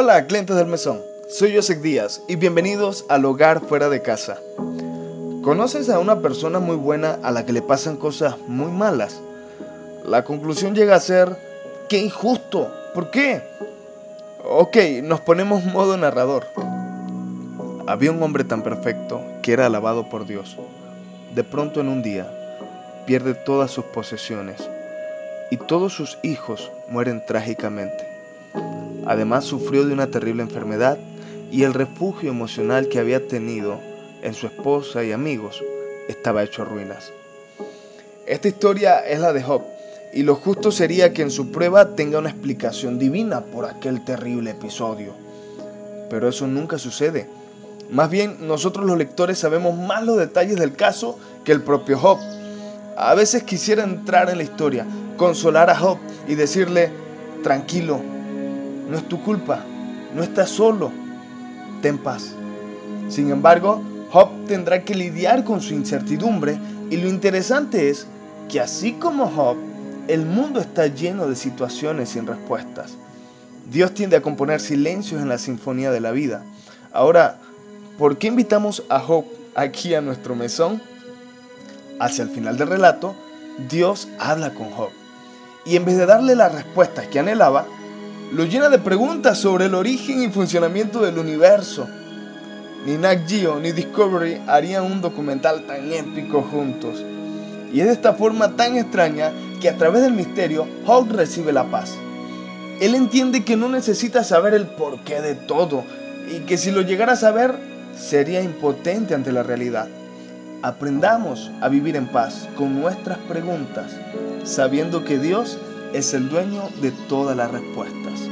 Hola, clientes del mesón. Soy Joseph Díaz y bienvenidos al Hogar Fuera de Casa. ¿Conoces a una persona muy buena a la que le pasan cosas muy malas? La conclusión llega a ser, ¡qué injusto! ¿Por qué? Ok, nos ponemos modo narrador. Había un hombre tan perfecto que era alabado por Dios. De pronto en un día, pierde todas sus posesiones y todos sus hijos mueren trágicamente. Además sufrió de una terrible enfermedad y el refugio emocional que había tenido en su esposa y amigos estaba hecho a ruinas. Esta historia es la de Job y lo justo sería que en su prueba tenga una explicación divina por aquel terrible episodio. Pero eso nunca sucede. Más bien nosotros los lectores sabemos más los detalles del caso que el propio Job. A veces quisiera entrar en la historia, consolar a Job y decirle, tranquilo, no es tu culpa, no estás solo, ten paz. Sin embargo, Job tendrá que lidiar con su incertidumbre y lo interesante es que así como Job, el mundo está lleno de situaciones sin respuestas. Dios tiende a componer silencios en la sinfonía de la vida. Ahora, ¿por qué invitamos a Job aquí a nuestro mesón? Hacia el final del relato, Dios habla con Job y en vez de darle las respuestas que anhelaba, lo llena de preguntas sobre el origen y funcionamiento del universo. Ni Nat Geo ni Discovery harían un documental tan épico juntos. Y es de esta forma tan extraña que a través del misterio Hawk recibe la paz. Él entiende que no necesita saber el porqué de todo y que si lo llegara a saber sería impotente ante la realidad. Aprendamos a vivir en paz con nuestras preguntas, sabiendo que Dios es el dueño de todas las respuestas.